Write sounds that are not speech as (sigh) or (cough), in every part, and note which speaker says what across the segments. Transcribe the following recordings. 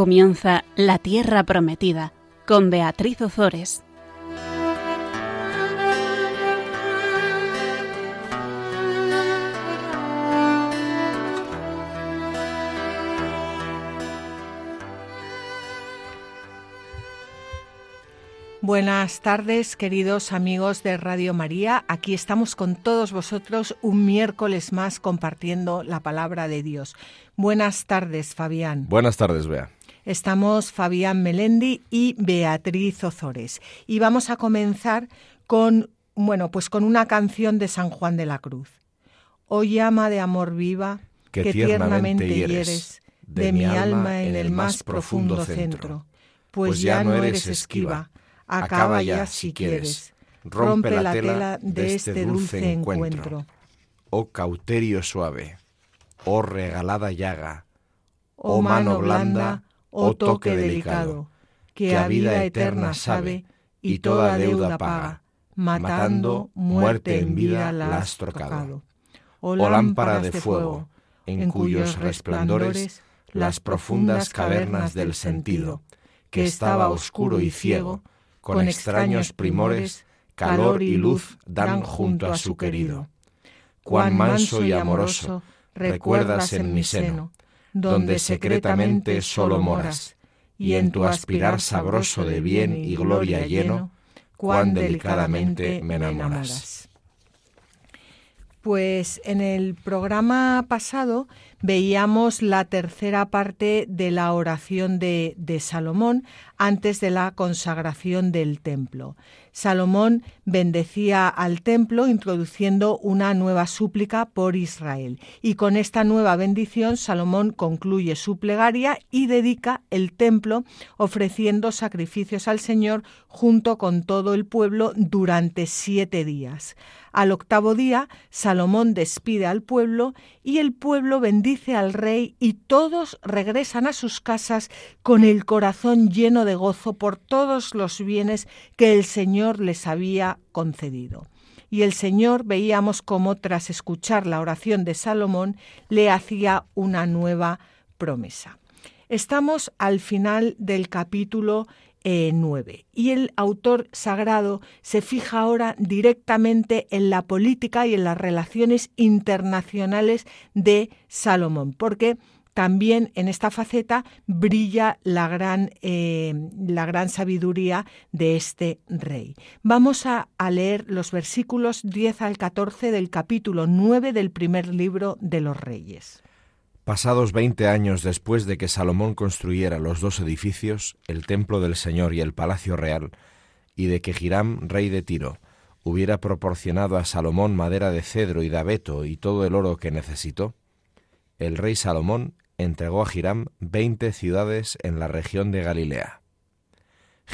Speaker 1: Comienza La Tierra Prometida con Beatriz Ozores.
Speaker 2: Buenas tardes, queridos amigos de Radio María. Aquí estamos con todos vosotros un miércoles más compartiendo la palabra de Dios. Buenas tardes, Fabián.
Speaker 3: Buenas tardes, Bea.
Speaker 2: Estamos Fabián Melendi y Beatriz Ozores. Y vamos a comenzar con, bueno, pues con una canción de San Juan de la Cruz. Oh llama de amor viva, que, tiernamente hieres, de mi alma en el más profundo centro, pues, pues ya no eres esquiva acaba ya si quieres. Rompe la tela de este, este dulce encuentro.
Speaker 3: Oh cauterio suave, oh regalada llaga, oh mano blanda, oh toque delicado, que a vida eterna sabe y toda deuda paga, matando, muerte en vida la has trocado. Oh lámpara de fuego, en cuyos resplandores las profundas cavernas del sentido, que estaba oscuro y ciego, con extraños primores, calor y luz dan junto a su querido. Cuán manso y amoroso recuerdas en mi seno, donde secretamente solo moras, y en tu aspirar sabroso de bien y gloria lleno, cuán delicadamente me enamoras.
Speaker 2: Pues en el programa pasado veíamos la tercera parte de la oración de, de, Salomón antes de la consagración del templo. Salomón bendecía al templo introduciendo una nueva súplica por Israel y con esta nueva bendición Salomón concluye su plegaria y dedica el templo ofreciendo sacrificios al Señor junto con todo el pueblo durante siete días. Al octavo día, Salomón despide al pueblo y el pueblo bendice al rey y todos regresan a sus casas con el corazón lleno de gozo por todos los bienes que el Señor les había concedido. Y el Señor veíamos cómo tras escuchar la oración de Salomón le hacía una nueva promesa. Estamos al final del capítulo 9. Y el autor sagrado se fija ahora directamente en la política y en las relaciones internacionales de Salomón, porque también en esta faceta brilla la gran, eh, la gran sabiduría de este rey. Vamos a, a, leer los versículos 10 al 14 del capítulo 9 del primer libro de los reyes.
Speaker 3: Pasados veinte años después de que Salomón construyera los dos edificios, el templo del Señor y el palacio real, y de que Hiram, rey de Tiro, hubiera proporcionado a Salomón madera de cedro y de abeto y todo el oro que necesitó, el rey Salomón entregó a Hiram veinte ciudades en la región de Galilea.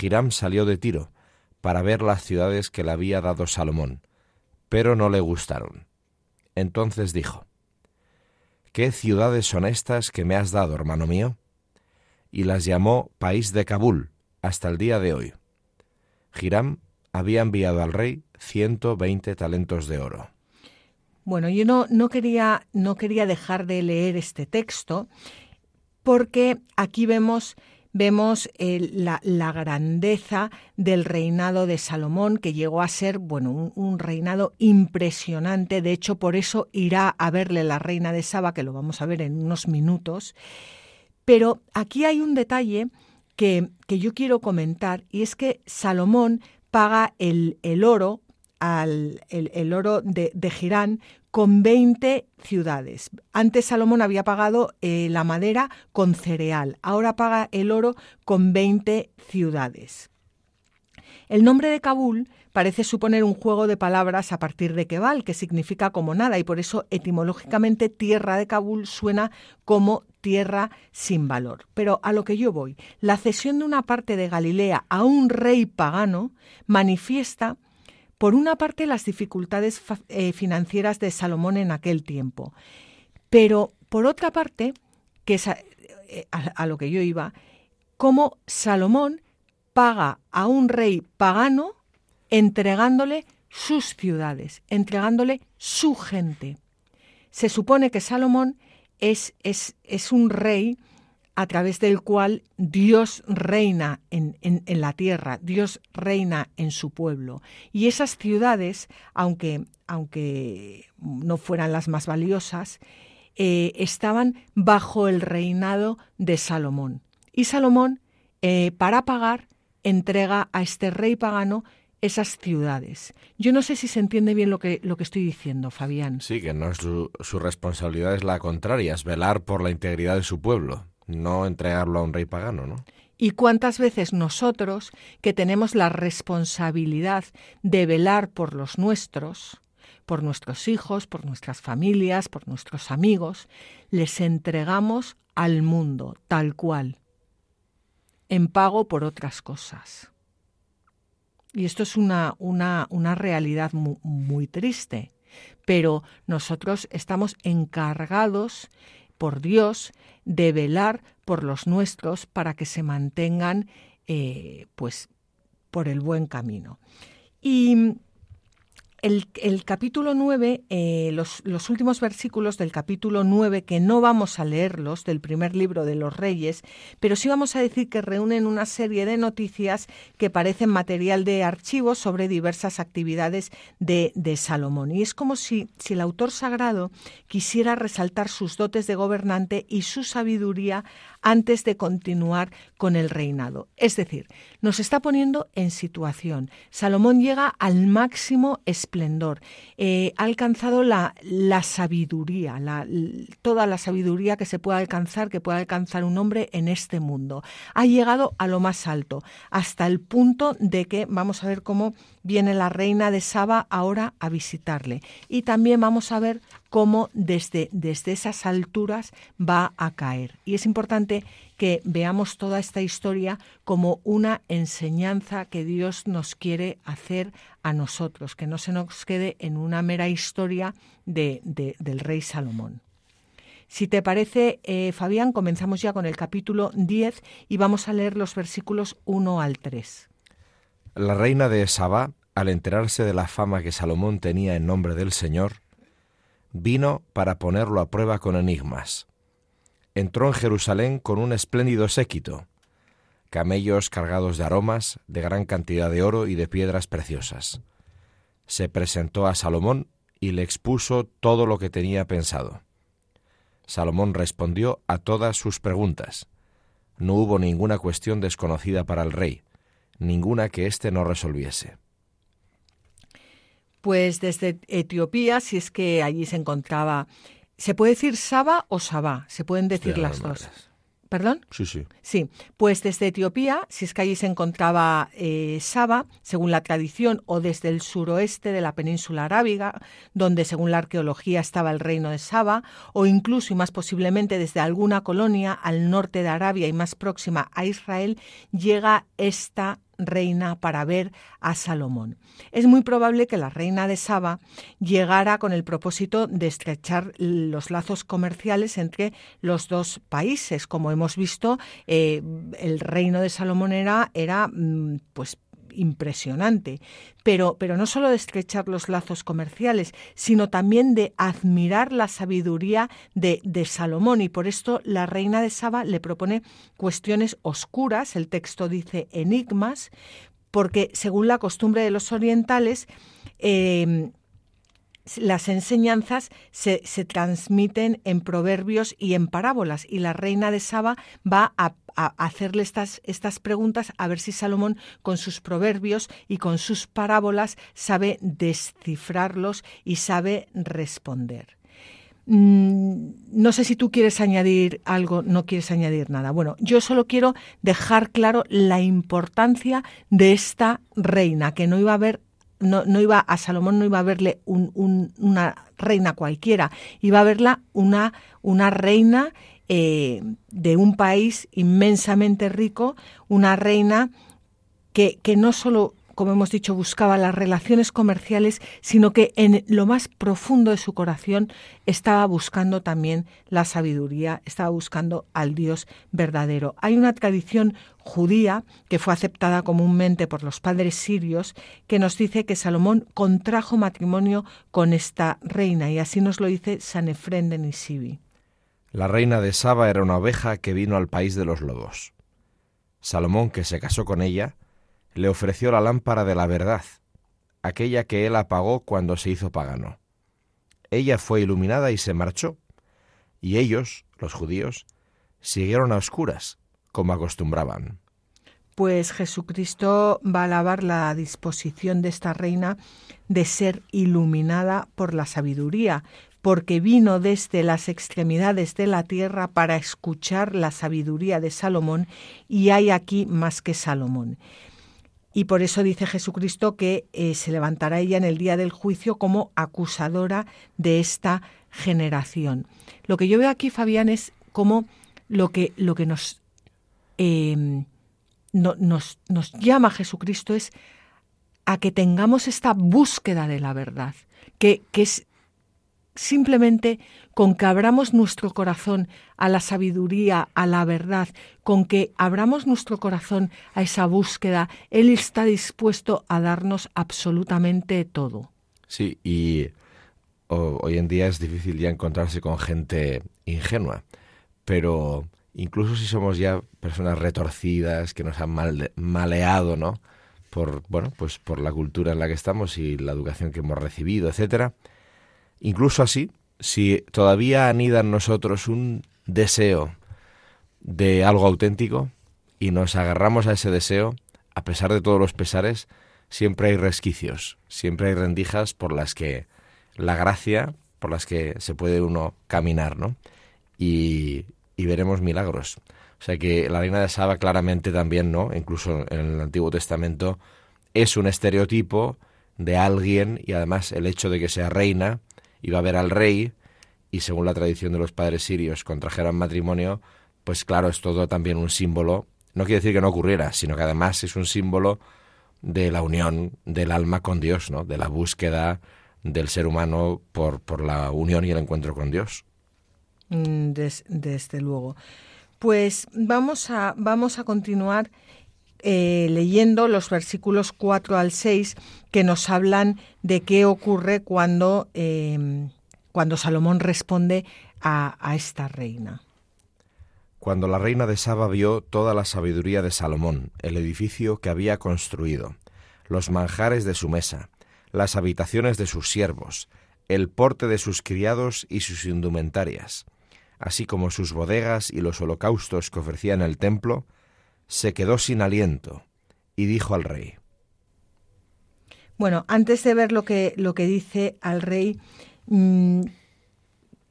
Speaker 3: Hiram salió de Tiro para ver las ciudades que le había dado Salomón, pero no le gustaron. Entonces dijo, ¿Qué ciudades son estas que me has dado, hermano mío? Y las llamó país de Kabul hasta el día de hoy. Hiram había enviado al rey ciento veinte talentos de oro.
Speaker 2: Bueno, yo no, no, quería, no quería dejar de leer este texto porque aquí vemos vemos la, grandeza del reinado de Salomón, que llegó a ser, bueno, un, reinado impresionante. De hecho, por eso irá a verle la reina de Saba, que lo vamos a ver en unos minutos. Pero aquí hay un detalle que, que yo quiero comentar, y es que Salomón paga el, el oro al el, oro de, de, Girán con 20 ciudades. Antes Salomón había pagado eh, la madera con cereal, ahora paga el oro con 20 ciudades. El nombre de Kabul parece suponer un juego de palabras a partir de Kebal, que significa como nada, y por eso etimológicamente tierra de Kabul suena como tierra sin valor. Pero a lo que yo voy, la cesión de una parte de Galilea a un rey pagano manifiesta por una parte, las dificultades eh, financieras de Salomón en aquel tiempo, pero por otra parte, que es eh, a, lo que yo iba, cómo Salomón paga a un rey pagano entregándole sus ciudades, entregándole su gente. Se supone que Salomón es, es, es un rey a través del cual Dios reina en, la tierra, Dios reina en su pueblo. Y esas ciudades, aunque, aunque no fueran las más valiosas, eh, estaban bajo el reinado de Salomón. Y Salomón, eh, para pagar, entrega a este rey pagano esas ciudades. Yo no sé si se entiende bien lo que, lo que estoy diciendo, Fabián.
Speaker 3: Sí, que no su, su responsabilidad es la contraria, es velar por la integridad de su pueblo, no entregarlo a un rey pagano, ¿no?
Speaker 2: ¿Y cuántas veces nosotros, que tenemos la responsabilidad de velar por los nuestros, por nuestros hijos, por nuestras familias, por nuestros amigos, les entregamos al mundo tal cual, en pago por otras cosas? Y esto es una, una, una realidad muy, triste. Pero nosotros estamos encargados por Dios de velar por los nuestros para que se mantengan eh, pues por el buen camino. Y el, capítulo 9, eh, los, últimos versículos del capítulo 9, que no vamos a leerlos del primer libro de los reyes, pero sí vamos a decir que reúnen una serie de noticias que parecen material de archivo sobre diversas actividades de, de Salomón. Y es como si, si el autor sagrado quisiera resaltar sus dotes de gobernante y su sabiduría antes de continuar con el reinado. Es decir, nos está poniendo en situación. Salomón llega al máximo esplendor, eh, ha alcanzado la, sabiduría, toda la sabiduría que se puede alcanzar, que puede alcanzar un hombre en este mundo. Ha llegado a lo más alto, hasta el punto de que vamos a ver cómo viene la reina de Saba ahora a visitarle. Y también vamos a ver cómo desde, desde esas alturas va a caer. Y es importante que veamos toda esta historia como una enseñanza que Dios nos quiere hacer a nosotros, que no se nos quede en una mera historia de, del rey Salomón. Si te parece, eh, Fabián, comenzamos ya con el capítulo 10 y vamos a leer los versículos 1 al 3.
Speaker 3: La reina de Sabá, al enterarse de la fama que Salomón tenía en nombre del Señor, vino para ponerlo a prueba con enigmas. Entró en Jerusalén con un espléndido séquito, camellos cargados de aromas, de gran cantidad de oro y de piedras preciosas. Se presentó a Salomón y le expuso todo lo que tenía pensado. Salomón respondió a todas sus preguntas. No hubo ninguna cuestión desconocida para el rey, ninguna que éste no resolviese.
Speaker 2: Pues desde Etiopía, si es que allí se encontraba, ¿se puede decir Saba o Sabá? Se pueden decir las dos. ¿Perdón?
Speaker 3: Sí, sí.
Speaker 2: Sí, pues desde Etiopía, si es que allí se encontraba eh, Saba, según la tradición, o desde el suroeste de la península arábiga, donde según la arqueología estaba el reino de Saba, o incluso y más posiblemente desde alguna colonia al norte de Arabia y más próxima a Israel, llega esta reina para ver a Salomón. Es muy probable que la reina de Saba llegara con el propósito de estrechar los lazos comerciales entre los dos países. Como hemos visto, eh, el reino de Salomón era, mm, pues impresionante, pero, pero no solo de estrechar los lazos comerciales, sino también de admirar la sabiduría de, de Salomón. Y por esto la reina de Saba le propone cuestiones oscuras, el texto dice enigmas, porque según la costumbre de los orientales, eh, las enseñanzas se, se, transmiten en proverbios y en parábolas y la reina de Saba va a, hacerle estas, estas preguntas a ver si Salomón con sus proverbios y con sus parábolas sabe descifrarlos y sabe responder. Mm, no sé si tú quieres añadir algo, no quieres añadir nada. Bueno, yo solo quiero dejar claro la importancia de esta reina, que no iba a haber no, no, iba a Salomón no iba a verle una reina cualquiera, iba a verla una, una reina eh, de un país inmensamente rico, una reina que, que no solo como hemos dicho, buscaba las relaciones comerciales, sino que en lo más profundo de su corazón estaba buscando también la sabiduría, estaba buscando al Dios verdadero. Hay una tradición judía que fue aceptada comúnmente por los padres sirios que nos dice que Salomón contrajo matrimonio con esta reina y así nos lo dice San Efrén de Nisibi.
Speaker 3: La reina de Saba era una oveja que vino al país de los lobos. Salomón, que se casó con ella, le ofreció la lámpara de la verdad, aquella que él apagó cuando se hizo pagano. Ella fue iluminada y se marchó, y ellos, los judíos, siguieron a oscuras, como acostumbraban.
Speaker 2: Pues Jesucristo va a alabar la disposición de esta reina de ser iluminada por la sabiduría, porque vino desde las extremidades de la tierra para escuchar la sabiduría de Salomón, y hay aquí más que Salomón. Y por eso dice Jesucristo que eh, se levantará ella en el día del juicio como acusadora de esta generación. Lo que yo veo aquí, Fabián, es como lo que, lo que nos, em, nos, nos llama Jesucristo es a que tengamos esta búsqueda de la verdad, que, que es simplemente con que abramos nuestro corazón a la sabiduría, a la verdad, con que abramos nuestro corazón a esa búsqueda, Él está dispuesto a darnos absolutamente todo.
Speaker 3: Sí, y hoy en día es difícil ya encontrarse con gente ingenua, pero incluso si somos ya personas retorcidas, que nos han maleado, ¿no? Por, bueno, pues por la cultura en la que estamos y la educación que hemos recibido, etcétera, Incluso así, si todavía anida en nosotros un deseo de algo auténtico y nos agarramos a ese deseo, a pesar de todos los pesares, siempre hay resquicios, siempre hay rendijas por las que la gracia, por las que se puede uno caminar, ¿no? Y, y veremos milagros. O sea que la reina de Saba claramente también, ¿no? Incluso en el Antiguo Testamento es un estereotipo de alguien y además el hecho de que sea reina iba a ver al rey y según la tradición de los padres sirios contrajeran matrimonio, pues claro, es todo también un símbolo. No quiere decir que no ocurriera, sino que además es un símbolo de la unión del alma con Dios, ¿no? De la búsqueda del ser humano por, por la unión y el encuentro con Dios.
Speaker 2: Mm, desde luego. Pues vamos a, vamos a continuar eh, leyendo los versículos 4 al 6 que nos hablan de qué ocurre cuando, em, cuando Salomón responde a, a esta reina.
Speaker 3: Cuando la reina de Saba vio toda la sabiduría de Salomón, el edificio que había construido, los manjares de su mesa, las habitaciones de sus siervos, el porte de sus criados y sus indumentarias, así como sus bodegas y los holocaustos que ofrecía en el templo, se quedó sin aliento y dijo al rey.
Speaker 2: Bueno, antes de ver lo que, lo que dice al rey, mm,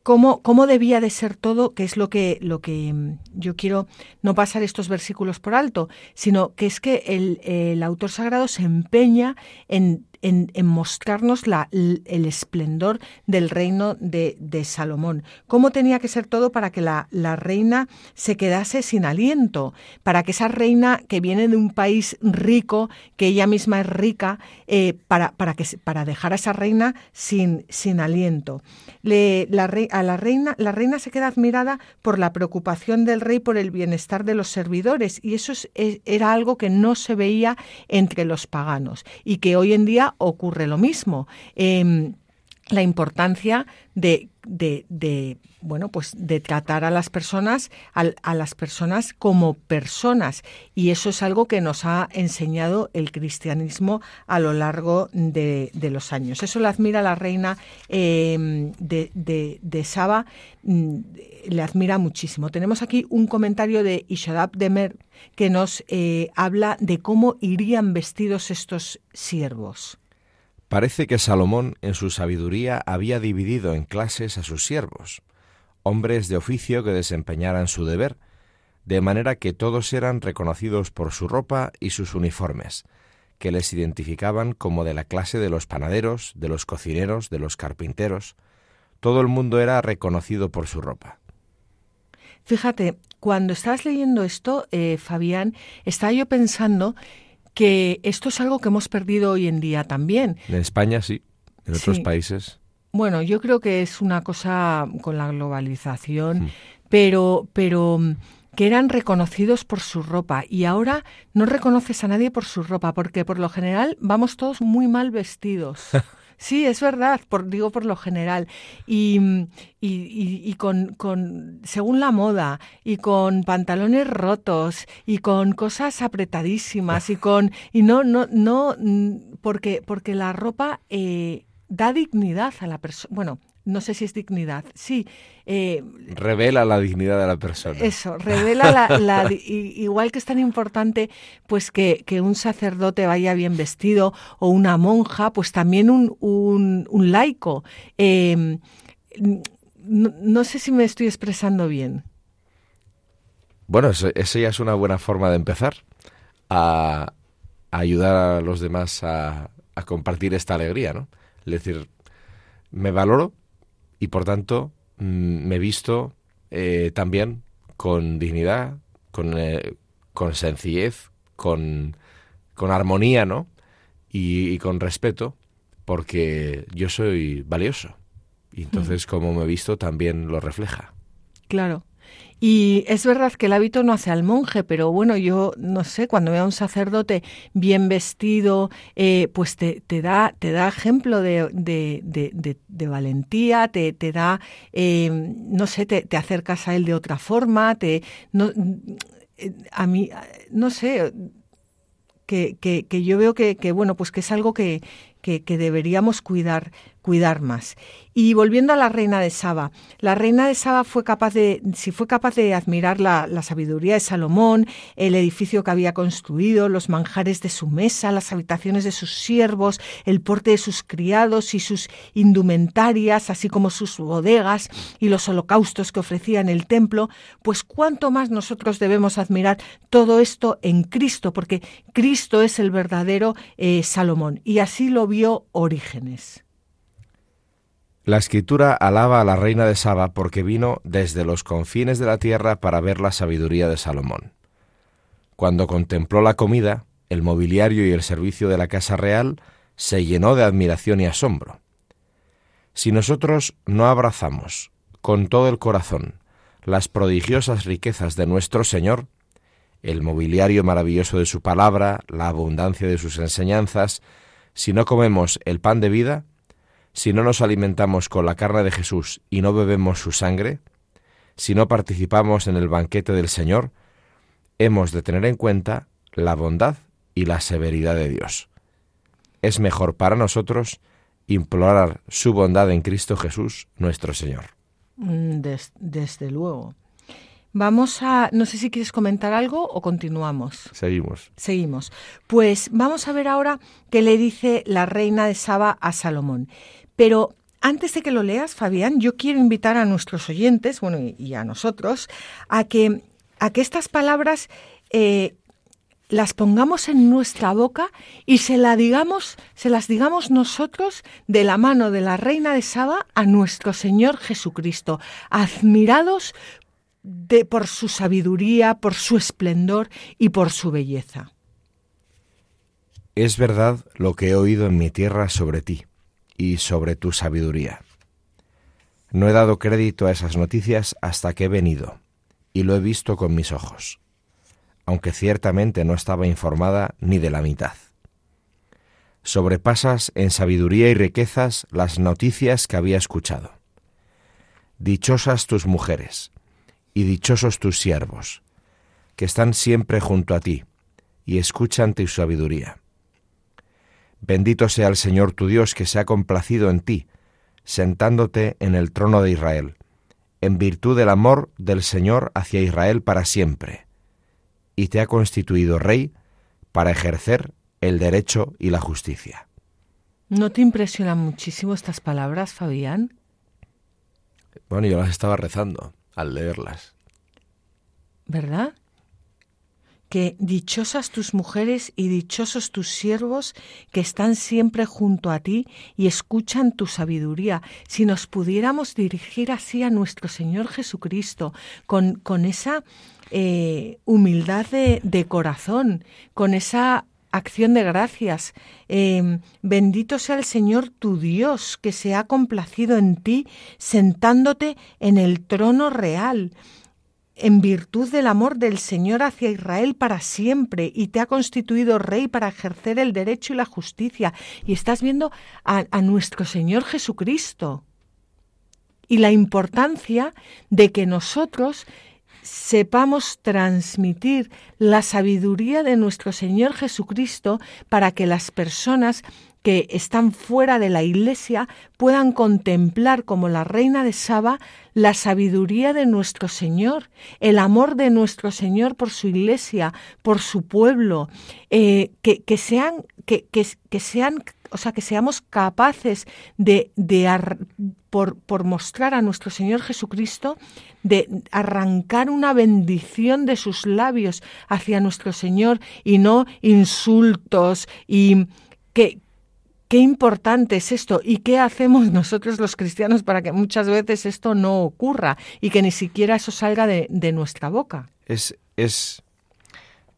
Speaker 2: cómo, cómo, debía de ser todo, que es lo que, lo que mm, yo quiero no pasar estos versículos por alto, sino que es que el, el autor sagrado se empeña en en, mostrarnos la, el esplendor del reino de, Salomón. Cómo tenía que ser todo para que la, reina se quedase sin aliento, para que esa reina que viene de un país rico, que ella misma es rica, eh, para, para, que, para dejar a esa reina sin, sin aliento. Le, la, a la reina, la reina se queda admirada por la preocupación del rey por el bienestar de los servidores y eso era algo que no se veía entre los paganos y que hoy en día ocurre lo mismo. Em, la importancia de, de, bueno pues de tratar a las personas a, las personas como personas. Y eso es algo que nos ha enseñado el cristianismo a lo largo de, los años. Eso lo admira la reina em, de, de, Saba mm, le admira muchísimo. Tenemos aquí un comentario de Ishadab Demer que nos eh, habla de cómo irían vestidos estos siervos
Speaker 3: Parece que Salomón en su sabiduría había dividido en clases a sus siervos, hombres de oficio que desempeñaran su deber, de manera que todos eran reconocidos por su ropa y sus uniformes, que les identificaban como de la clase de los panaderos, de los cocineros, de los carpinteros. Todo el mundo era reconocido por su ropa.
Speaker 2: Fíjate, cuando estás leyendo esto, eh, Fabián, estaba yo pensando que esto es algo que hemos perdido hoy en día también.
Speaker 3: En España sí, en otros países.
Speaker 2: Bueno, yo creo que es una cosa con la globalización, hmm. pero, pero mm, que eran reconocidos por su ropa y ahora no reconoces a nadie por su ropa porque por lo general vamos todos muy mal vestidos. (laughs) sí, es verdad, por, digo por lo general. Y, y, y, con, con, según la moda, y con pantalones rotos, y con cosas apretadísimas, y con, y no, no, no, porque, porque la ropa eh, da dignidad a la persona. Bueno, no sé si es dignidad, sí.
Speaker 3: Eh, revela la dignidad de la persona.
Speaker 2: Eso, revela la, (laughs) igual que es tan importante pues que, un sacerdote vaya bien vestido o una monja, pues también un, un, laico. Em, no, sé si me estoy expresando bien.
Speaker 3: Bueno, eso, ya es una buena forma de empezar a, ayudar a los demás a, a compartir esta alegría, ¿no? Es decir, me valoro, y por tanto mm, me he visto eh, también con dignidad, con, eh, con sencillez, con, con, armonía, ¿no? Y, con respeto, porque yo soy valioso. Y entonces, como me he visto, también lo refleja.
Speaker 2: Claro. Y es verdad que el hábito no hace al monje, pero bueno, yo no sé, cuando veo a un sacerdote bien vestido, eh, pues te, te, da, te da ejemplo de, de, valentía, te, te da, eh, no sé, te, te, acercas a él de otra forma, te, no, eh, a mí, no sé, que, que, que yo veo que, que, bueno, pues que es algo que, que deberíamos cuidar, cuidar más. Y volviendo a la reina de Saba, la reina de Saba fue capaz de, si fue capaz de admirar la, sabiduría de Salomón, el edificio que había construido, los manjares de su mesa, las habitaciones de sus siervos, el porte de sus criados y sus indumentarias, así como sus bodegas y los holocaustos que ofrecía en el templo, pues cuánto más nosotros debemos admirar todo esto en Cristo, porque Cristo es el verdadero eh, Salomón. Y así lo vio Orígenes.
Speaker 3: La escritura alaba a la reina de Saba porque vino desde los confines de la tierra para ver la sabiduría de Salomón. Cuando contempló la comida, el mobiliario y el servicio de la casa real, se llenó de admiración y asombro. Si nosotros no abrazamos con todo el corazón las prodigiosas riquezas de nuestro Señor, el mobiliario maravilloso de su palabra, la abundancia de sus enseñanzas, si no comemos el pan de vida, si no nos alimentamos con la carne de Jesús y no bebemos su sangre, si no participamos en el banquete del Señor, hemos de tener en cuenta la bondad y la severidad de Dios. Es mejor para nosotros implorar su bondad en Cristo Jesús, nuestro Señor.
Speaker 2: Mm, desde luego. Vamos a, no sé si quieres comentar algo o continuamos.
Speaker 3: Seguimos.
Speaker 2: Seguimos. Pues vamos a ver ahora qué le dice la reina de Saba a Salomón. Pero antes de que lo leas, Fabián, yo quiero invitar a nuestros oyentes, bueno, y, a nosotros, a que, a que estas palabras eh, las pongamos en nuestra boca y se, la digamos, se las digamos nosotros de la mano de la reina de Saba a nuestro Señor Jesucristo, admirados de, por su sabiduría, por su esplendor y por su belleza.
Speaker 3: Es verdad lo que he oído en mi tierra sobre ti y sobre tu sabiduría. No he dado crédito a esas noticias hasta que he venido, y lo he visto con mis ojos, aunque ciertamente no estaba informada ni de la mitad. Sobrepasas en sabiduría y riquezas las noticias que había escuchado. Dichosas tus mujeres, y dichosos tus siervos, que están siempre junto a ti, y escuchan tu sabiduría Bendito sea el Señor tu Dios que se ha complacido en ti, sentándote en el trono de Israel, en virtud del amor del Señor hacia Israel para siempre, y te ha constituido rey para ejercer el derecho y la justicia.
Speaker 2: ¿No te impresionan muchísimo estas palabras, Fabián?
Speaker 3: Bueno, yo las estaba rezando al leerlas.
Speaker 2: ¿Verdad? Que dichosas tus mujeres y dichosos tus siervos que están siempre junto a ti y escuchan tu sabiduría. Si nos pudiéramos dirigir así a nuestro Señor Jesucristo, con, con esa eh, humildad de, corazón, con esa acción de gracias. Em, bendito sea el Señor tu Dios, que se ha complacido en ti, sentándote en el trono real en virtud del amor del Señor hacia Israel para siempre y te ha constituido rey para ejercer el derecho y la justicia. Y estás viendo a, a nuestro Señor Jesucristo. Y la importancia de que nosotros sepamos transmitir la sabiduría de nuestro Señor Jesucristo para que las personas que están fuera de la iglesia puedan contemplar como la reina de Saba la sabiduría de nuestro Señor, el amor de nuestro Señor por su iglesia, por su pueblo, eh, que, sean, que, que, sean, o sea, que seamos capaces de, de por, por mostrar a nuestro Señor Jesucristo, de arrancar una bendición de sus labios hacia nuestro Señor y no insultos y que, Qué importante es esto y qué hacemos nosotros los cristianos para que muchas veces esto no ocurra y que ni siquiera eso salga de, nuestra boca.
Speaker 3: Es, es,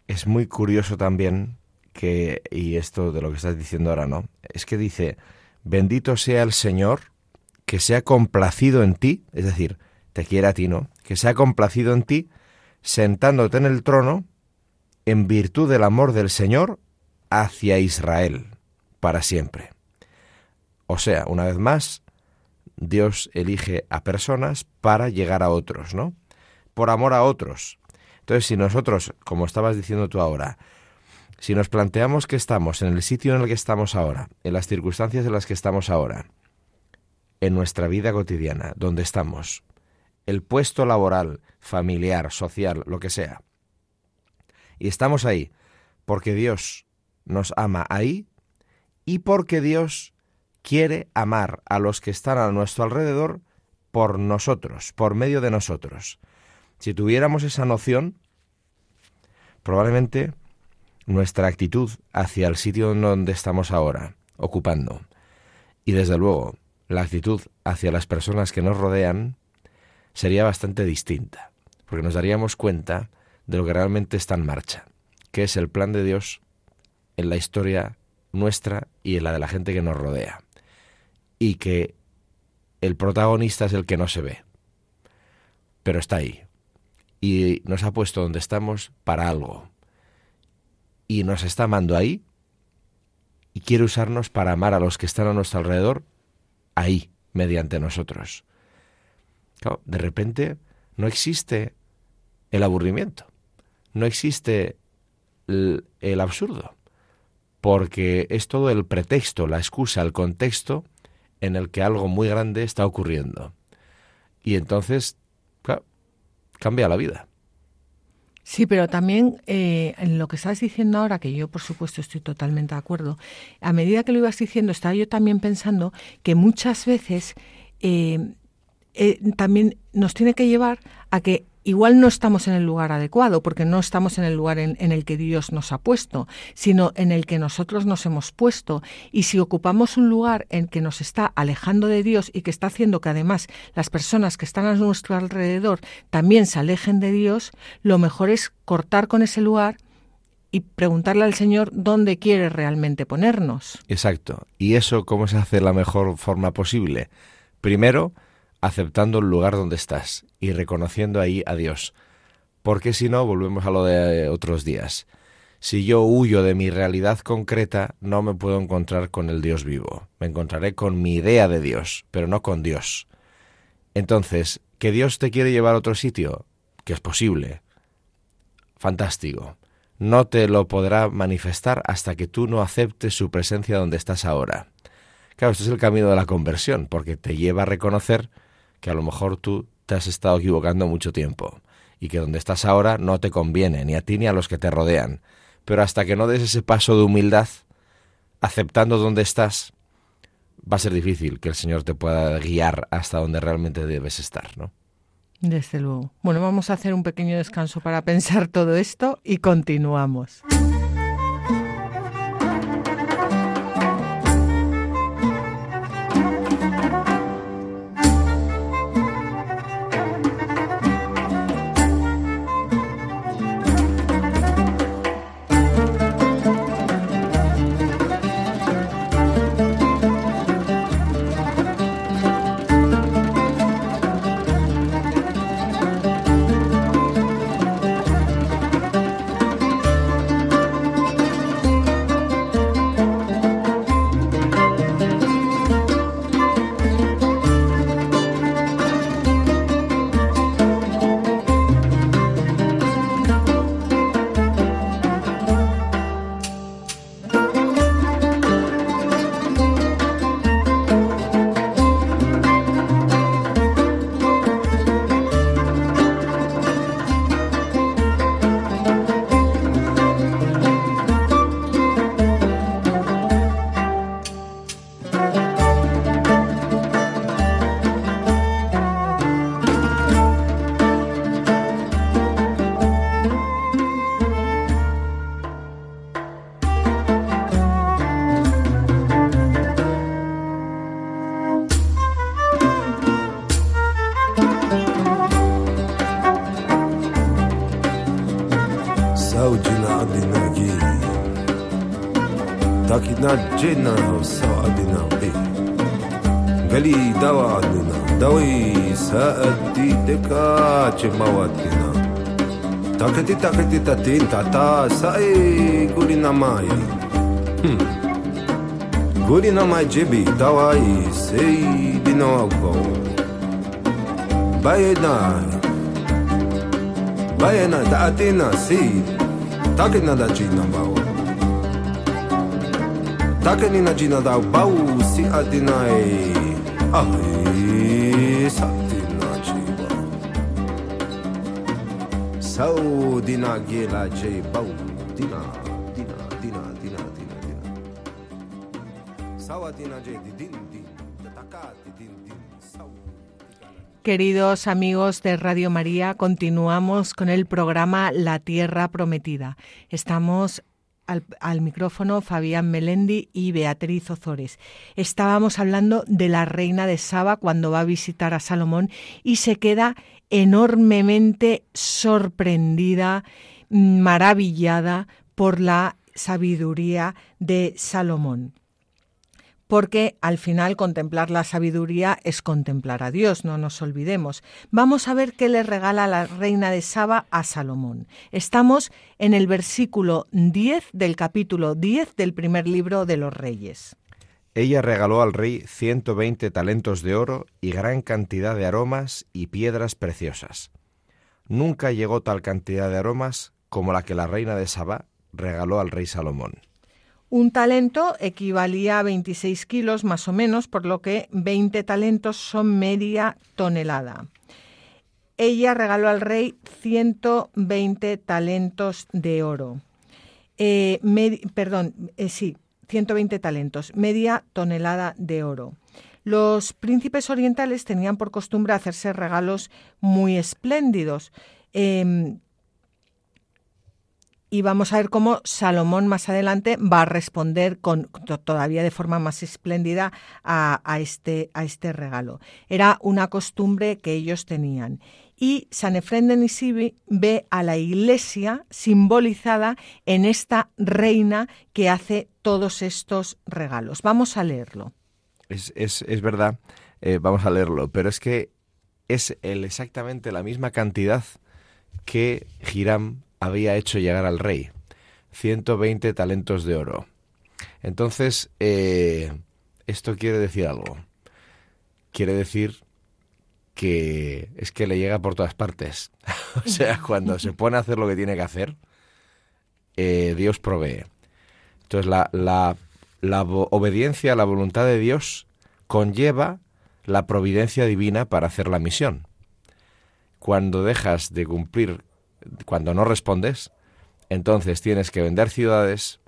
Speaker 3: es muy curioso también que, y esto de lo que estás diciendo ahora, ¿no? Es que dice, bendito sea el Señor que se ha complacido en ti, es decir, te quiere a ti, ¿no? Que se ha complacido en ti, sentándote en el trono, en virtud del amor del Señor hacia Israel para siempre. O sea, una vez más, Dios elige a personas para llegar a otros, ¿no? Por amor a otros. Entonces, si nosotros, como estabas diciendo tú ahora, si nos planteamos que estamos en el sitio en el que estamos ahora, en las circunstancias en las que estamos ahora, en nuestra vida cotidiana, donde estamos, el puesto laboral, familiar, social, lo que sea, y estamos ahí porque Dios nos ama ahí, y porque Dios quiere amar a los que están a nuestro alrededor por nosotros, por medio de nosotros. Si tuviéramos esa noción, probablemente nuestra actitud hacia el sitio donde estamos ahora, ocupando, y desde luego la actitud hacia las personas que nos rodean, sería bastante distinta, porque nos daríamos cuenta de lo que realmente está en marcha, que es el plan de Dios en la historia nuestra y la de la gente que nos rodea. Y que el protagonista es el que no se ve, pero está ahí. Y nos ha puesto donde estamos para algo. Y nos está amando ahí y quiere usarnos para amar a los que están a nuestro alrededor ahí, mediante nosotros. de repente no existe el aburrimiento, no existe el absurdo porque es todo el pretexto, la excusa, el contexto en el que algo muy grande está ocurriendo. Y entonces, cambia la vida.
Speaker 2: Sí, pero también eh, en lo que estás diciendo ahora, que yo por supuesto estoy totalmente de acuerdo, a medida que lo ibas diciendo, estaba yo también pensando que muchas veces eh, eh, también nos tiene que llevar a que igual no estamos en el lugar adecuado, porque no estamos en el lugar en, el que Dios nos ha puesto, sino en el que nosotros nos hemos puesto. Y si ocupamos un lugar en que nos está alejando de Dios y que está haciendo que además las personas que están a nuestro alrededor también se alejen de Dios, lo mejor es cortar con ese lugar y preguntarle al Señor dónde quiere realmente ponernos.
Speaker 3: Exacto. ¿Y eso cómo se hace de la mejor forma posible? Primero, aceptando el lugar donde estás y reconociendo ahí a Dios. Porque si no, volvemos a lo de otros días. Si yo huyo de mi realidad concreta, no me puedo encontrar con el Dios vivo. Me encontraré con mi idea de Dios, pero no con Dios. Entonces, ¿que Dios te quiere llevar a otro sitio? Que es posible. Fantástico. No te lo podrá manifestar hasta que tú no aceptes su presencia donde estás ahora. Claro, esto es el camino de la conversión, porque te lleva a reconocer que a lo mejor tú te has estado equivocando mucho tiempo y que donde estás ahora no te conviene, ni a ti ni a los que te rodean. Pero hasta que no des ese paso de humildad, aceptando donde estás, va a ser difícil que el Señor te pueda guiar hasta donde realmente debes estar, ¿no?
Speaker 2: Desde luego. Bueno, vamos a hacer un pequeño descanso para pensar todo esto y continuamos.
Speaker 4: na jina sa adina be. Gali dawa adina dawi sa adi deka che mawatina takati takati tatin tata sa e guri na mai. Hmm. na mai jibi dawa i se dino ago bae na bae na da atina si takina da jina mawa. Sau.
Speaker 2: Queridos amigos de Radio María, continuamos con el programa La Tierra Prometida. Estamos al, al, micrófono Fabián Melendi y Beatriz Ozores. Estábamos hablando de la reina de Saba cuando va a visitar a Salomón y se queda enormemente sorprendida, maravillada por la sabiduría de Salomón porque al final contemplar la sabiduría es contemplar a Dios, no nos olvidemos. Vamos a ver qué le regala la reina de Saba a Salomón. Estamos en el versículo 10 del capítulo 10 del primer libro de los Reyes.
Speaker 3: Ella regaló al rey 120 talentos de oro y gran cantidad de aromas y piedras preciosas. Nunca llegó tal cantidad de aromas como la que la reina de Saba regaló al rey Salomón.
Speaker 2: Un talento equivalía a 26 kilos más o menos, por lo que 20 talentos son media tonelada. Ella regaló al rey 120 talentos de oro. Eh, perdón, eh, sí, 120 talentos, media tonelada de oro. Los príncipes orientales tenían por costumbre hacerse regalos muy espléndidos. Eh, y vamos a ver cómo Salomón más adelante va a responder con todavía de forma más espléndida a, este, a este regalo. Era una costumbre que ellos tenían. Y San Efrén de Nisibi ve a la iglesia simbolizada en esta reina que hace todos estos regalos. Vamos a leerlo.
Speaker 3: Es, es, es verdad, eh, vamos a leerlo, pero es que es exactamente la misma cantidad que Hiram había hecho llegar al rey. 120 talentos de oro. Entonces, eh, esto quiere decir algo. Quiere decir que es que le llega por todas partes. (laughs) o sea, cuando se pone a hacer lo que tiene que hacer, eh, Dios provee. Entonces, la, la, la obediencia a la voluntad de Dios conlleva la providencia divina para hacer la misión. Cuando dejas de cumplir cuando no respondes, entonces tienes que vender ciudades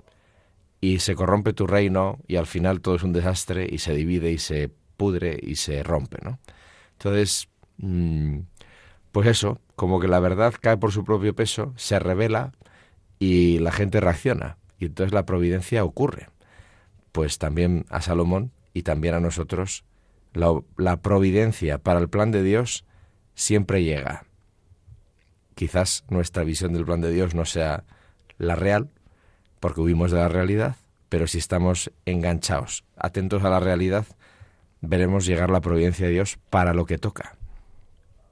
Speaker 3: y se corrompe tu reino y al final todo es un desastre y se divide y se pudre y se rompe, ¿no? Entonces, mm, pues eso, como que la verdad cae por su propio peso, se revela y la gente reacciona y entonces la providencia ocurre. Pues también a Salomón y también a nosotros la, la providencia para el plan de Dios siempre llega quizás nuestra visión del plan de Dios no sea la real, porque huimos de la realidad, pero si estamos enganchados, atentos a la realidad, veremos llegar la providencia de Dios para lo que toca.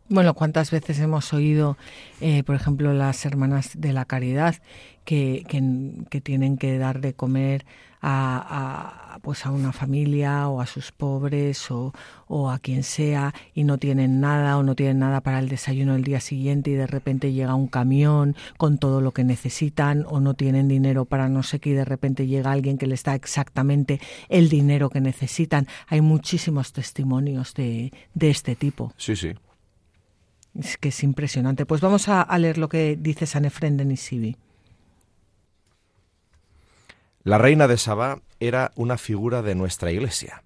Speaker 2: Bueno, ¿cuántas veces hemos oído, eh, por ejemplo, las hermanas de la caridad que, que, tienen que dar de comer a, a, pues a una familia o a sus pobres o, o, a quien sea y no tienen nada o no tienen nada para el desayuno el día siguiente y de repente llega un camión con todo lo que necesitan o no tienen dinero para no sé qué y de repente llega alguien que les da exactamente el dinero que necesitan. Hay muchísimos testimonios de, de este tipo.
Speaker 3: Sí, sí.
Speaker 2: Es que es impresionante. Pues vamos a, a leer lo que dice San Efrén de Nisibi.
Speaker 3: La reina de Sabá era una figura de nuestra iglesia.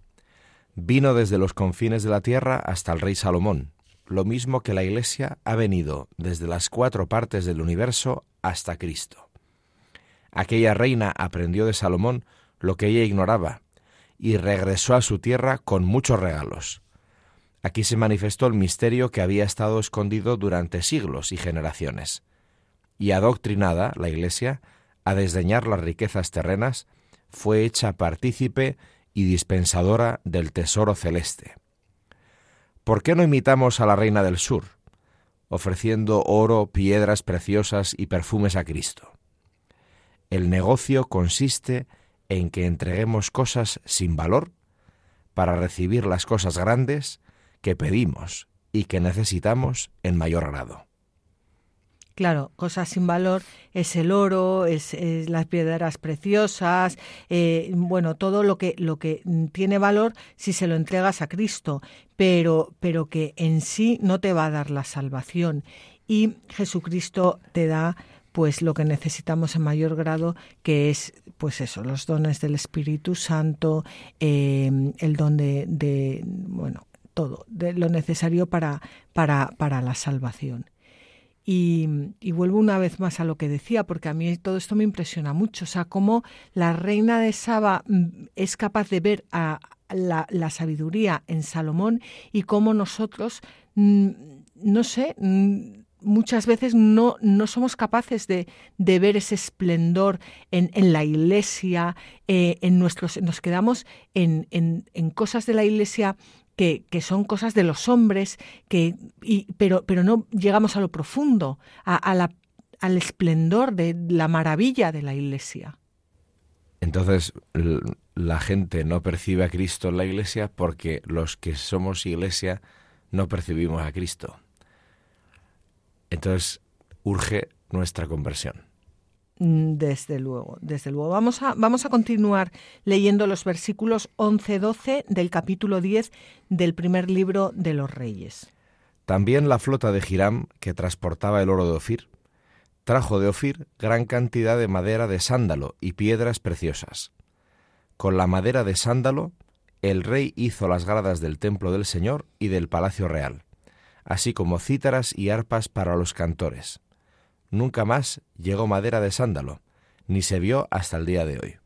Speaker 3: Vino desde los confines de la tierra hasta el rey Salomón, lo mismo que la iglesia ha venido desde las cuatro partes del universo hasta Cristo. Aquella reina aprendió de Salomón lo que ella ignoraba y regresó a su tierra con muchos regalos. Aquí se manifestó el misterio que había estado escondido durante siglos y generaciones. y adoctrinada, la Iglesia, a desdeñar las riquezas terrenas, fue hecha partícipe y dispensadora del tesoro celeste. ¿Por qué no imitamos a la Reina del Sur, ofreciendo oro, piedras preciosas y perfumes a Cristo? El negocio consiste en que entreguemos cosas sin valor para recibir las cosas grandes que pedimos y que necesitamos en mayor grado.
Speaker 2: Claro, cosas sin valor es el oro, es, las piedras preciosas, eh, bueno, todo lo que lo que tiene valor si se lo entregas a Cristo, pero pero que en sí no te va a dar la salvación y Jesucristo te da pues lo que necesitamos en mayor grado, que es pues eso, los dones del Espíritu Santo, eh, el don de, de, bueno, todo, de lo necesario para, para, para la salvación. Y, vuelvo una vez más a lo que decía, porque a mí todo esto me impresiona mucho. O sea, cómo la reina de Saba mm, es capaz de ver a la, sabiduría en Salomón y cómo nosotros, mm, no sé, mm, muchas veces no, no somos capaces de, de ver ese esplendor en, en la iglesia, eh, en nuestros, nos quedamos en, en, en cosas de la iglesia que, son cosas de los hombres, que, pero, pero no llegamos a lo profundo, a, la, al esplendor de la maravilla de la iglesia.
Speaker 3: Entonces la gente no percibe a Cristo en la iglesia porque los que somos iglesia no percibimos a Cristo. Entonces urge nuestra conversión.
Speaker 2: Mm, desde luego, desde luego. Vamos a, vamos a continuar leyendo los versículos 11-12 del capítulo 10 del primer libro de los Reyes.
Speaker 3: También la flota de Hiram, que transportaba el oro de Ofir, trajo de Ofir gran cantidad de madera de sándalo y piedras preciosas. Con la madera de sándalo, el rey hizo las gradas del templo del Señor y del palacio real, así como cítaras y arpas para los cantores nunca más llegó madera de sándalo, ni se vio hasta el día de hoy.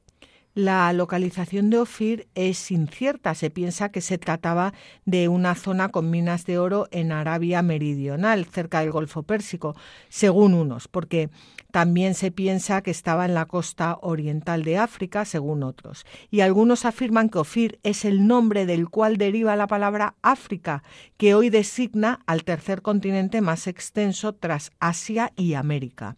Speaker 2: La localización de Ofir es incierta. Se piensa que se trataba de una zona con minas de oro en Arabia Meridional, cerca del Golfo Pérsico, según unos, porque también se piensa que estaba en la costa oriental de África, según otros. Y algunos afirman que Ofir es el nombre del cual deriva la palabra África, que hoy designa al tercer continente más extenso tras Asia y América.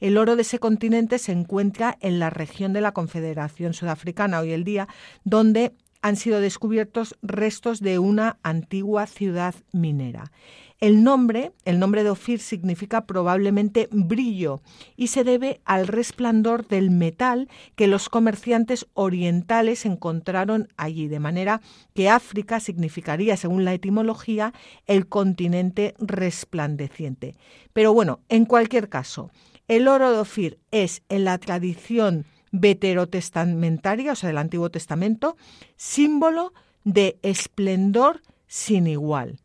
Speaker 2: El oro de ese continente se encuentra en la región de la Confederación Sudafricana hoy el día, donde han sido descubiertos restos de una antigua ciudad minera. El nombre, el nombre de Ofir significa probablemente brillo y se debe al resplandor del metal que los comerciantes orientales encontraron allí, de manera que África significaría, según la etimología, el continente resplandeciente. Pero bueno, en cualquier caso, el oro de Ofir es, en la tradición veterotestamentaria, o sea, del Antiguo Testamento, símbolo de esplendor sin igual.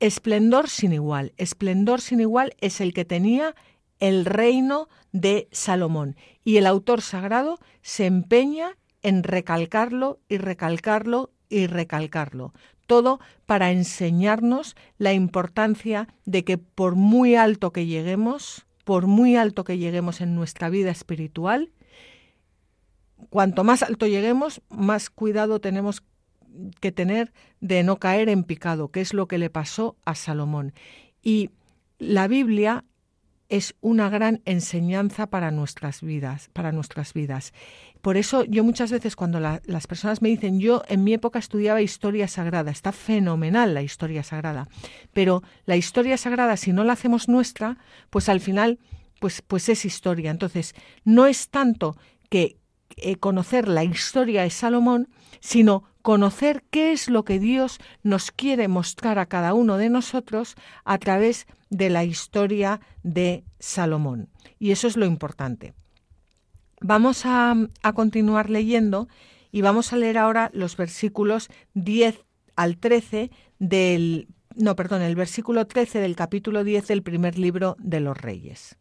Speaker 2: Esplendor sin igual. Esplendor sin igual es el que tenía el reino de Salomón. Y el autor sagrado se empeña en recalcarlo y recalcarlo y recalcarlo todo para enseñarnos la importancia de que por muy alto que lleguemos, por muy alto que lleguemos en nuestra vida espiritual, cuanto más alto lleguemos, más cuidado tenemos que tener de no caer en picado, que es lo que le pasó a Salomón. Y la Biblia es una gran enseñanza para nuestras vidas, para nuestras vidas. Por eso yo muchas veces cuando las personas me dicen, yo en mi época estudiaba historia sagrada, está fenomenal la historia sagrada, pero la historia sagrada si no la hacemos nuestra, pues al final pues, pues es historia. Entonces, no es tanto que eh, conocer la historia de Salomón, sino conocer qué es lo que Dios nos quiere mostrar a cada uno de nosotros a través de la historia de Salomón. Y eso es lo importante. Vamos a, continuar leyendo y vamos a leer ahora los versículos 10 al 13 del... No, perdón, el versículo 13 del capítulo 10 del primer libro de los Reyes.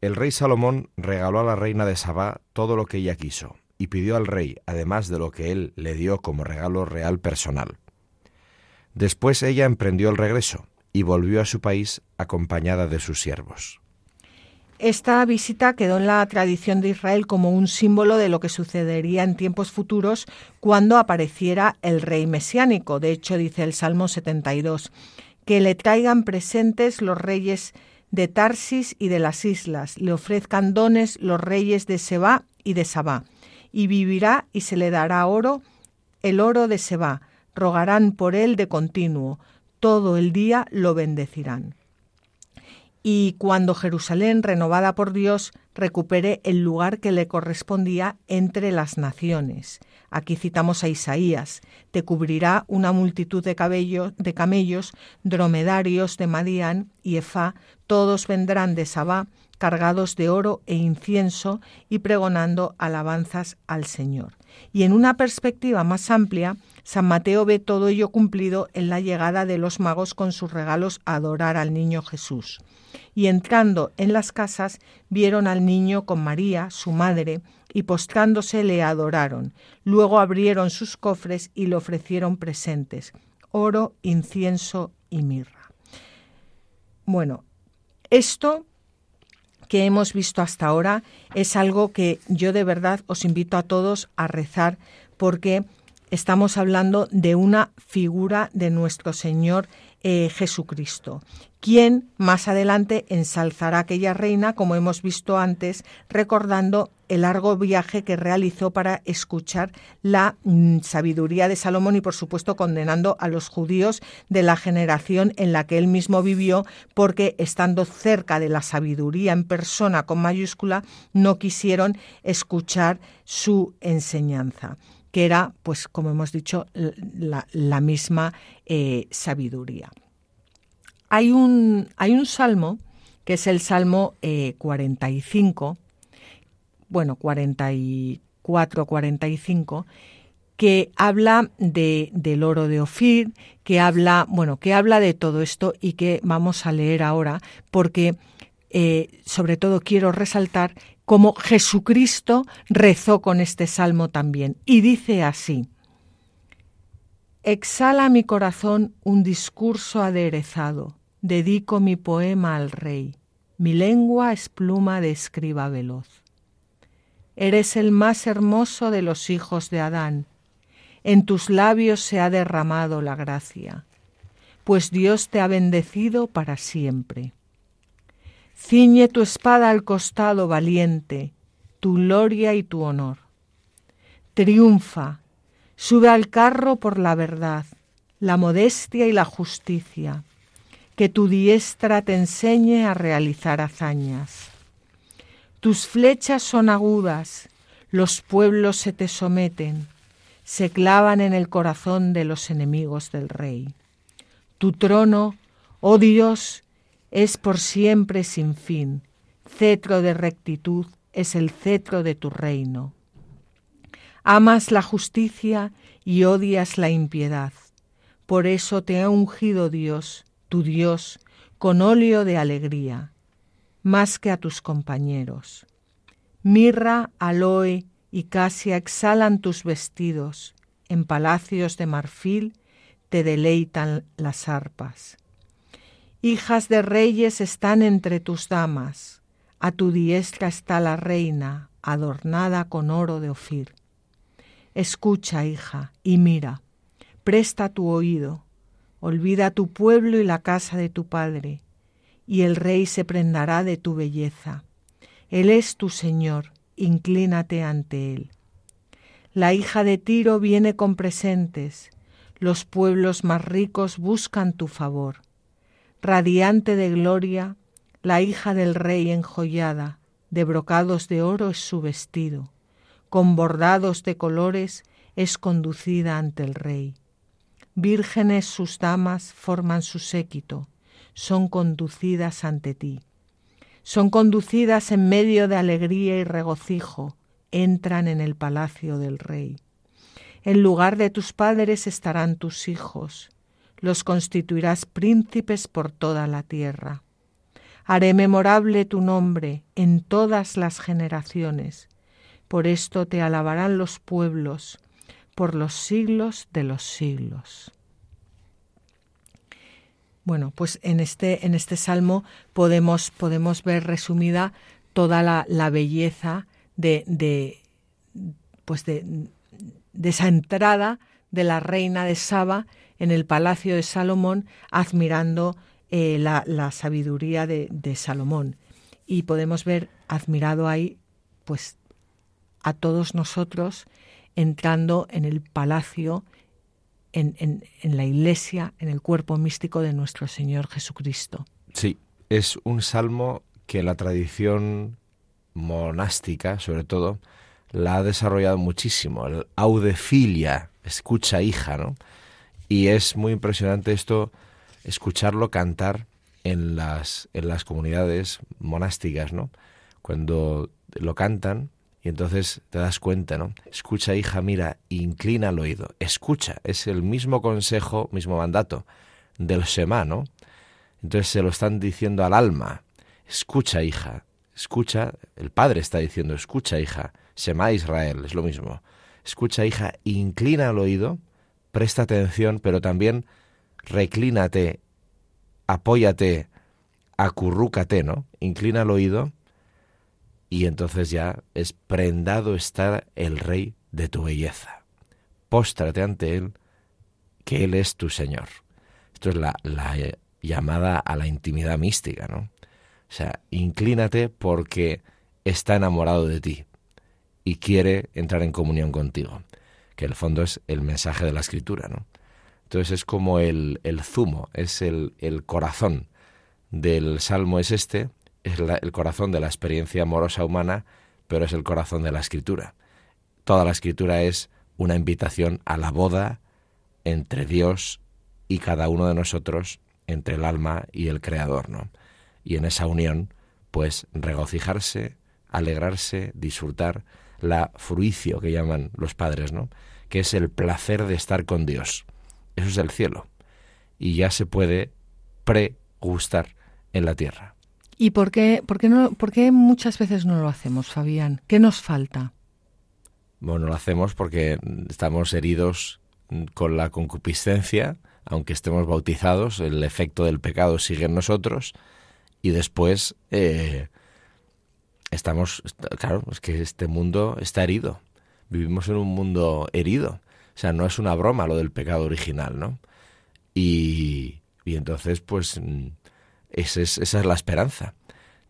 Speaker 3: El rey Salomón regaló a la reina de Sabá todo lo que ella quiso, y pidió al rey, además de lo que él le dio como regalo real personal. Después ella emprendió el regreso, y volvió a su país acompañada de sus siervos.
Speaker 2: Esta visita quedó en la tradición de Israel como un símbolo de lo que sucedería en tiempos futuros cuando apareciera el rey mesiánico. De hecho, dice el Salmo 72, que le traigan presentes los reyes de Tarsis y de las islas, le ofrezcan dones los reyes de Seba y de Sabá, y vivirá y se le dará oro, el oro de Seba, rogarán por él de continuo, todo el día lo bendecirán. Y cuando Jerusalén, renovada por Dios, recupere el lugar que le correspondía entre las naciones. Aquí citamos a Isaías, te cubrirá una multitud de, de camellos, dromedarios de Madián y Efá, todos vendrán de Sabá, cargados de oro e incienso y pregonando alabanzas al Señor. Y en una perspectiva más amplia, San Mateo ve todo ello cumplido en la llegada de los magos con sus regalos a adorar al niño Jesús. Y entrando en las casas, vieron al niño con María, su madre, y postrándose le adoraron. Luego abrieron sus cofres y le ofrecieron presentes, oro, incienso y mirra. Bueno, esto que hemos visto hasta ahora es algo que yo de verdad os invito a todos a rezar porque estamos hablando de una figura de nuestro Señor eh, Jesucristo, quien más adelante ensalzará a aquella reina, como hemos visto antes, recordando el largo viaje que realizó para escuchar la mm, sabiduría de Salomón y, por supuesto, condenando a los judíos de la generación en la que él mismo vivió, porque estando cerca de la sabiduría en persona con mayúscula, no quisieron escuchar su enseñanza que era, pues como hemos dicho, la, misma eh, sabiduría. Hay un, hay un, salmo, que es el Salmo 45, eh, bueno, 44, 45, que habla de, del oro de Ofir, que habla, bueno, que habla de todo esto y que vamos a leer ahora, porque eh, sobre todo quiero resaltar como Jesucristo rezó con este salmo también. Y dice así, Exhala mi corazón un discurso aderezado, dedico mi poema al Rey, mi lengua es pluma de escriba veloz. Eres el más hermoso de los hijos de Adán, en tus labios se ha derramado la gracia, pues Dios te ha bendecido para siempre. Ciñe tu espada al costado valiente, tu gloria y tu honor. Triunfa, sube al carro por la verdad, la modestia y la justicia. Que tu diestra te enseñe a realizar hazañas. Tus flechas son agudas, los pueblos se te someten, se clavan en el corazón de los enemigos del rey. Tu trono, oh Dios, es por siempre sin fin. Cetro de rectitud es el cetro de tu reino. Amas la justicia y odias la impiedad. Por eso te ha ungido Dios, tu Dios, con óleo de alegría, más que a tus compañeros. Mirra, aloe y casia exhalan tus vestidos, en palacios de marfil te deleitan las arpas. Hijas de reyes están entre tus damas, a tu diestra está la reina, adornada con oro de Ofir. Escucha, hija, y mira, presta tu oído, olvida tu pueblo y la casa de tu padre, y el rey se prendará de tu belleza. Él es tu Señor, inclínate ante él. La hija de Tiro viene con presentes, los pueblos más ricos buscan tu favor radiante de gloria, la hija del rey enjollada, de brocados de oro es su vestido, con bordados de colores es conducida ante el rey. Vírgenes sus damas forman su séquito, son conducidas ante ti. Son conducidas en medio de alegría y regocijo, entran en el palacio del rey. En lugar de tus padres estarán tus hijos, los constituirás príncipes por toda la tierra. Haré memorable tu nombre en todas las generaciones. Por esto te alabarán los pueblos por los siglos de los siglos. Bueno, pues en este, en este salmo podemos, podemos ver resumida toda la, la belleza de, de, pues de, de esa entrada de la reina de Saba en el palacio de Salomón, admirando eh, la, la, sabiduría de, de, Salomón. Y podemos ver admirado ahí, pues, a todos nosotros entrando en el palacio, en, en, la iglesia, en el cuerpo místico de nuestro Señor Jesucristo.
Speaker 3: Sí, es un salmo que la tradición monástica, sobre todo, la ha desarrollado muchísimo. El audefilia, escucha hija, ¿no? Y es muy impresionante esto, escucharlo cantar en las, en las comunidades monásticas, ¿no? Cuando lo cantan y entonces te das cuenta, ¿no? Escucha, hija, mira, inclina el oído. Escucha, es el mismo consejo, mismo mandato del Shema, ¿no? Entonces se lo están diciendo al alma. Escucha, hija, escucha, el padre está diciendo, escucha, hija, Shema Israel, es lo mismo. Escucha, hija, inclina el oído, presta atención, pero también reclínate, apóyate, acurrúcate, ¿no? Inclina el oído y entonces ya es prendado estar el rey de tu belleza. Póstrate ante él, que él es tu Señor. Esto es la, la llamada a la intimidad mística, ¿no? O sea, inclínate porque está enamorado de ti y quiere entrar en comunión contigo, que el fondo es el mensaje de la escritura, ¿no? Entonces es como el, el zumo, es el, el, corazón del salmo es este, es el corazón de la experiencia amorosa humana, pero es el corazón de la escritura. Toda la escritura es una invitación a la boda entre Dios y cada uno de nosotros, entre el alma y el Creador, ¿no? Y en esa unión, pues regocijarse, alegrarse, disfrutar la fruicio que llaman los padres, ¿no? Que es el placer de estar con Dios. Eso es el cielo. Y ya se puede pregustar en la tierra.
Speaker 2: ¿Y por qué, por qué, no, por qué muchas veces no lo hacemos, Fabián? ¿Qué nos falta?
Speaker 3: Bueno, lo hacemos porque estamos heridos con la concupiscencia, aunque estemos bautizados, el efecto del pecado sigue en nosotros y después eh, estamos, claro, es que este mundo está herido. Vivimos en un mundo herido. O sea, no es una broma lo del pecado original, ¿no? Y, y entonces, pues, mm, esa es, esa es la esperanza.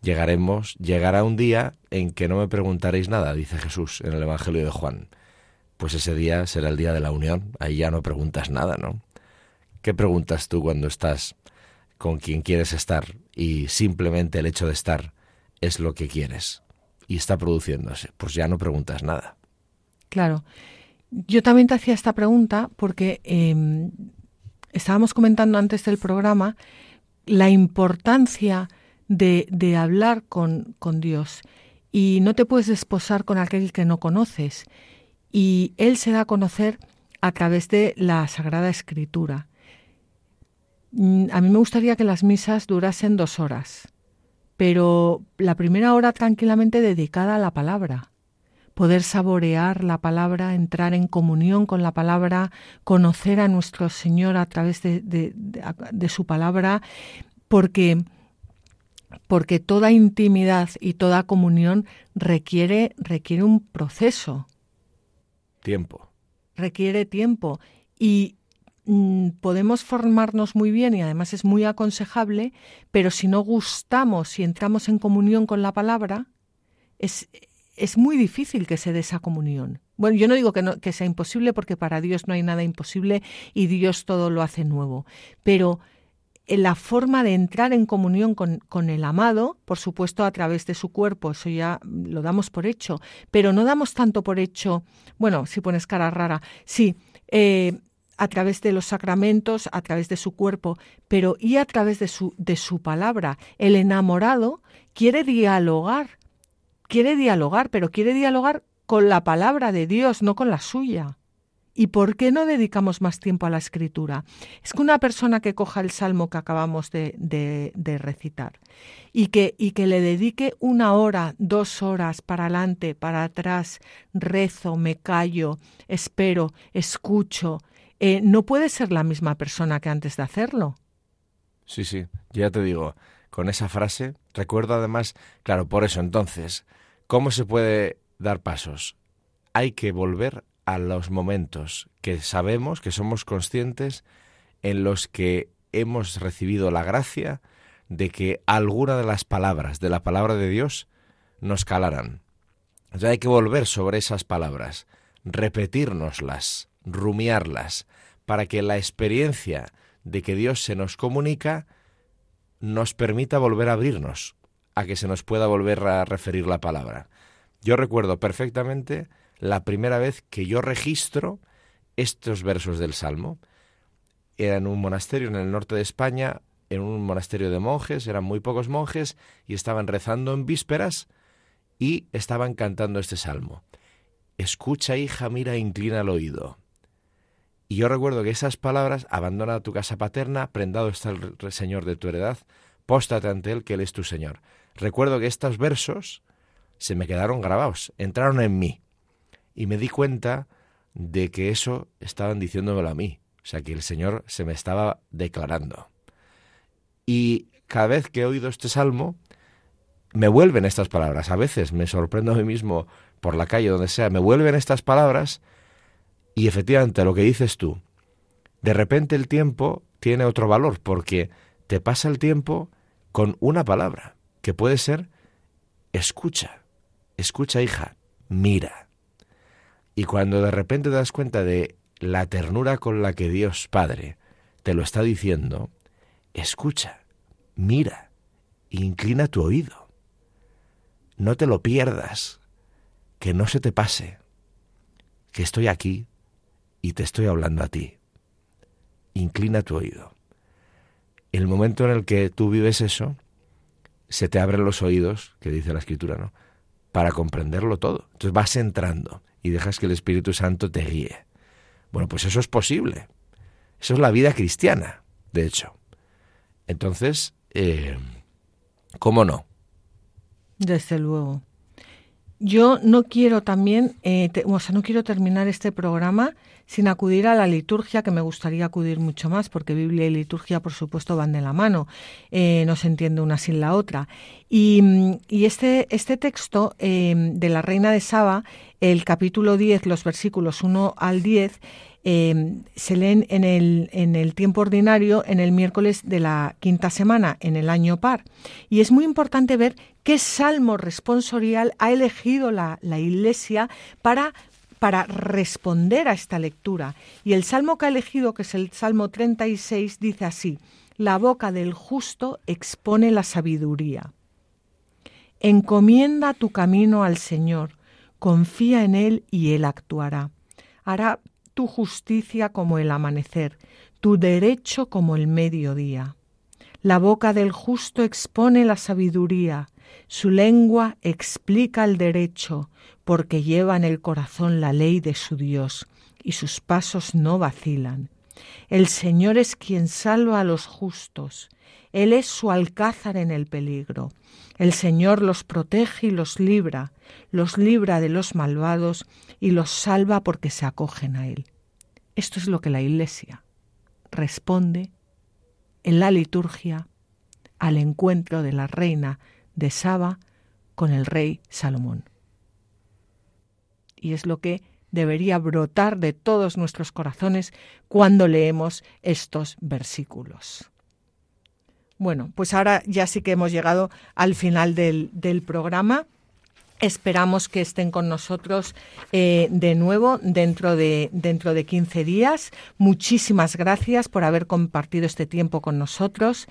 Speaker 3: Llegaremos, llegará un día en que no me preguntaréis nada, dice Jesús en el Evangelio de Juan. Pues ese día será el día de la unión. Ahí ya no preguntas nada, ¿no? ¿Qué preguntas tú cuando estás con quien quieres estar y simplemente el hecho de estar es lo que quieres y está produciéndose, pues ya no preguntas nada.
Speaker 2: Claro. Yo también te hacía esta pregunta porque eh, estábamos comentando antes del programa la importancia de, de hablar con, con, Dios. Y no te puedes desposar con aquel que no conoces. Y Él se da a conocer a través de la Sagrada Escritura. Mm, a mí me gustaría que las misas durasen dos horas pero la primera hora tranquilamente dedicada a la palabra, poder saborear la palabra, entrar en comunión con la palabra, conocer a nuestro Señor a través de, de, de, de su palabra, porque, porque toda intimidad y toda comunión requiere, requiere un proceso.
Speaker 3: Tiempo.
Speaker 2: Requiere tiempo. Y, Mm, podemos formarnos muy bien y además es muy aconsejable, pero si no gustamos, si entramos en comunión con la palabra, es, es muy difícil que se dé esa comunión. Bueno, yo no digo que, no, que sea imposible porque para Dios no hay nada imposible y Dios todo lo hace nuevo, pero la forma de entrar en comunión con, con, el amado, por supuesto a través de su cuerpo, eso ya lo damos por hecho, pero no damos tanto por hecho, bueno, si pones cara rara, sí, eh, a través de los sacramentos, a través de su cuerpo, pero y a través de su, de su palabra. El enamorado quiere dialogar, quiere dialogar, pero quiere dialogar con la palabra de Dios, no con la suya. ¿Y por qué no dedicamos más tiempo a la escritura? Es que una persona que coja el salmo que acabamos de, de, recitar y que, y que le dedique una hora, dos horas para adelante, para atrás, rezo, me callo, espero, escucho, eh, no puede ser la misma persona que antes de hacerlo.
Speaker 3: sí, sí. Ya te digo, con esa frase, recuerdo además, claro, por eso entonces, ¿cómo se puede dar pasos? Hay que volver a los momentos que sabemos, que somos conscientes, en los que hemos recibido la gracia de que alguna de las palabras de la palabra de Dios nos calaran. O hay que volver sobre esas palabras, repetírnoslas, rumiarlas, para que la experiencia de que Dios se nos comunica nos permita volver a abrirnos a que se nos pueda volver a referir la palabra. Yo recuerdo perfectamente la primera vez que yo registro estos versos del Salmo. Era en un monasterio en el norte de España, en un monasterio de monjes, eran muy pocos monjes y estaban rezando en vísperas y estaban cantando este salmo. Escucha, hija, mira, inclina el oído. Y yo recuerdo que esas palabras, abandona tu casa paterna, prendado está el Señor de tu heredad, póstate ante Él, que Él es tu Señor. Recuerdo que estos versos se me quedaron grabados, entraron en mí. Y me di cuenta de que eso estaban diciéndomelo a mí. O sea, que el Señor se me estaba declarando. Y cada vez que he oído este salmo, me vuelven estas palabras. A veces me sorprendo a mí mismo por la calle, donde sea, me vuelven estas palabras y efectivamente lo que dices tú, de repente el tiempo tiene otro valor porque te pasa el tiempo con una palabra, que puede ser escucha, escucha hija, mira. Y cuando de repente te das cuenta de la ternura con la que Dios Padre te lo está diciendo, escucha, mira, inclina tu oído. No te lo pierdas, que no se te pase, que estoy aquí y te estoy hablando a ti. Inclina tu oído. El momento en el que tú vives eso, se te abren los oídos, que dice la escritura, ¿no? Para comprenderlo todo. Entonces vas entrando y dejas que el Espíritu Santo te guíe. Bueno, pues eso es posible. Eso es la vida cristiana, de hecho. Entonces, eh, ¿cómo no?
Speaker 2: Desde luego. Yo no quiero también, eh, o sea, no quiero terminar este programa sin acudir a la liturgia, que me gustaría acudir mucho más, porque Biblia y liturgia, por supuesto, van de la mano, eh, no se entiende una sin la otra. Y, este, este texto eh, de la Reina de Saba, el capítulo 10, los versículos 1 al 10, Em, se leen en el, en el tiempo ordinario en el miércoles de la quinta semana, en el año par. Y es muy importante ver qué salmo responsorial ha elegido la, la Iglesia para para responder a esta lectura. Y el salmo que ha elegido, que es el Salmo 36, dice así, La boca del justo expone la sabiduría. Encomienda tu camino al Señor, confía en Él y Él actuará. Hará tu justicia como el amanecer, tu derecho como el mediodía. La boca del justo expone la sabiduría, su lengua explica el derecho, porque lleva en el corazón la ley de su Dios, y sus pasos no vacilan. El Señor es quien salva a los justos, Él es su alcázar en el peligro. El Señor los protege y los libra, los libra de los malvados y los salva porque se acogen a Él. Esto es lo que la Iglesia responde en la liturgia al encuentro de la reina de Saba con el rey Salomón. Y es lo que debería brotar de todos nuestros corazones cuando leemos estos versículos. Bueno, pues ahora ya sí que hemos llegado al final del, del programa. Esperamos que estén con nosotros eh, de nuevo dentro de, dentro de 15 días. Muchísimas gracias por haber compartido este tiempo con nosotros.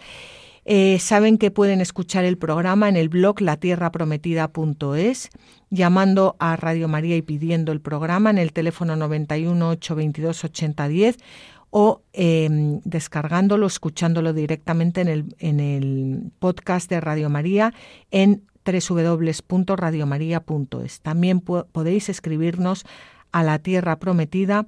Speaker 2: Eh, saben que pueden escuchar el programa en el blog latierraprometida.es, llamando a Radio María y pidiendo el programa en el teléfono 91 822 8010 o em, descargándolo, escuchándolo directamente en el, en el podcast de Radio María en www.radiomaria.es. También podéis escribirnos a la tierra prometida